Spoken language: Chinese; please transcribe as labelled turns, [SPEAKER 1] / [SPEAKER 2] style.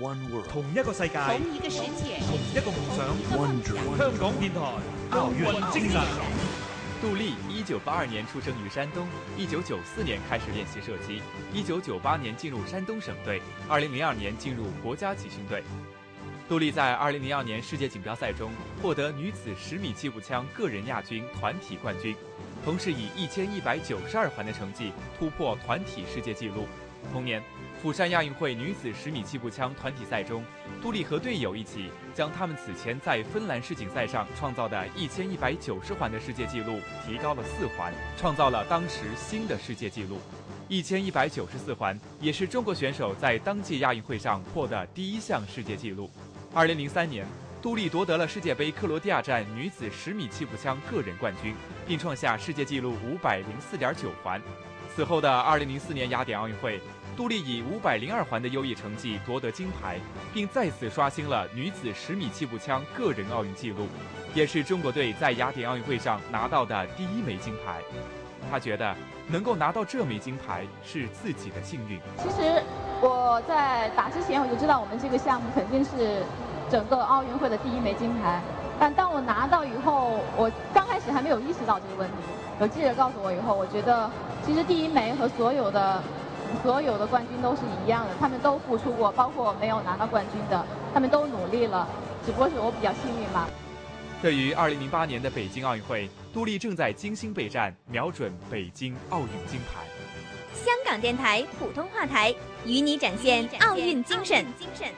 [SPEAKER 1] One world，
[SPEAKER 2] 同一个世界，
[SPEAKER 3] 同一个世界，
[SPEAKER 2] 同一个梦想。
[SPEAKER 1] Wonder，
[SPEAKER 2] 香港电台奥运精神。
[SPEAKER 4] 杜丽一九八二年出生于山东，一九九四年开始练习射击，一九九八年进入山东省队，二零零二年进入国家集训队。杜丽在二零零二年世界锦标赛中获得女子十米气步枪个人亚军、团体冠军，同时以一千一百九十二环的成绩突破团体世界纪录。同年，釜山亚运会女子十米气步枪团体赛中，杜丽和队友一起将他们此前在芬兰世锦赛上创造的一千一百九十环的世界纪录提高了四环，创造了当时新的世界纪录。一千一百九十四环也是中国选手在当届亚运会上破的第一项世界纪录。二零零三年，杜丽夺得了世界杯克罗地亚站女子十米气步枪个人冠军，并创下世界纪录五百零四点九环。此后的二零零四年雅典奥运会，杜丽以五百零二环的优异成绩夺得金牌，并再次刷新了女子十米气步枪个人奥运纪录，也是中国队在雅典奥运会上拿到的第一枚金牌。他觉得能够拿到这枚金牌是自己的幸运。
[SPEAKER 5] 其实我在打之前我就知道我们这个项目肯定是整个奥运会的第一枚金牌，但当我拿到以后，我刚开始还没有意识到这个问题。有记者告诉我以后，我觉得其实第一枚和所有的所有的冠军都是一样的，他们都付出过，包括没有拿到冠军的，他们都努力了，只不过是我比较幸运嘛。
[SPEAKER 4] 对于2008年的北京奥运会，杜丽正在精心备战，瞄准北京奥运金牌。
[SPEAKER 3] 香港电台普通话台与你展现奥运精神。精神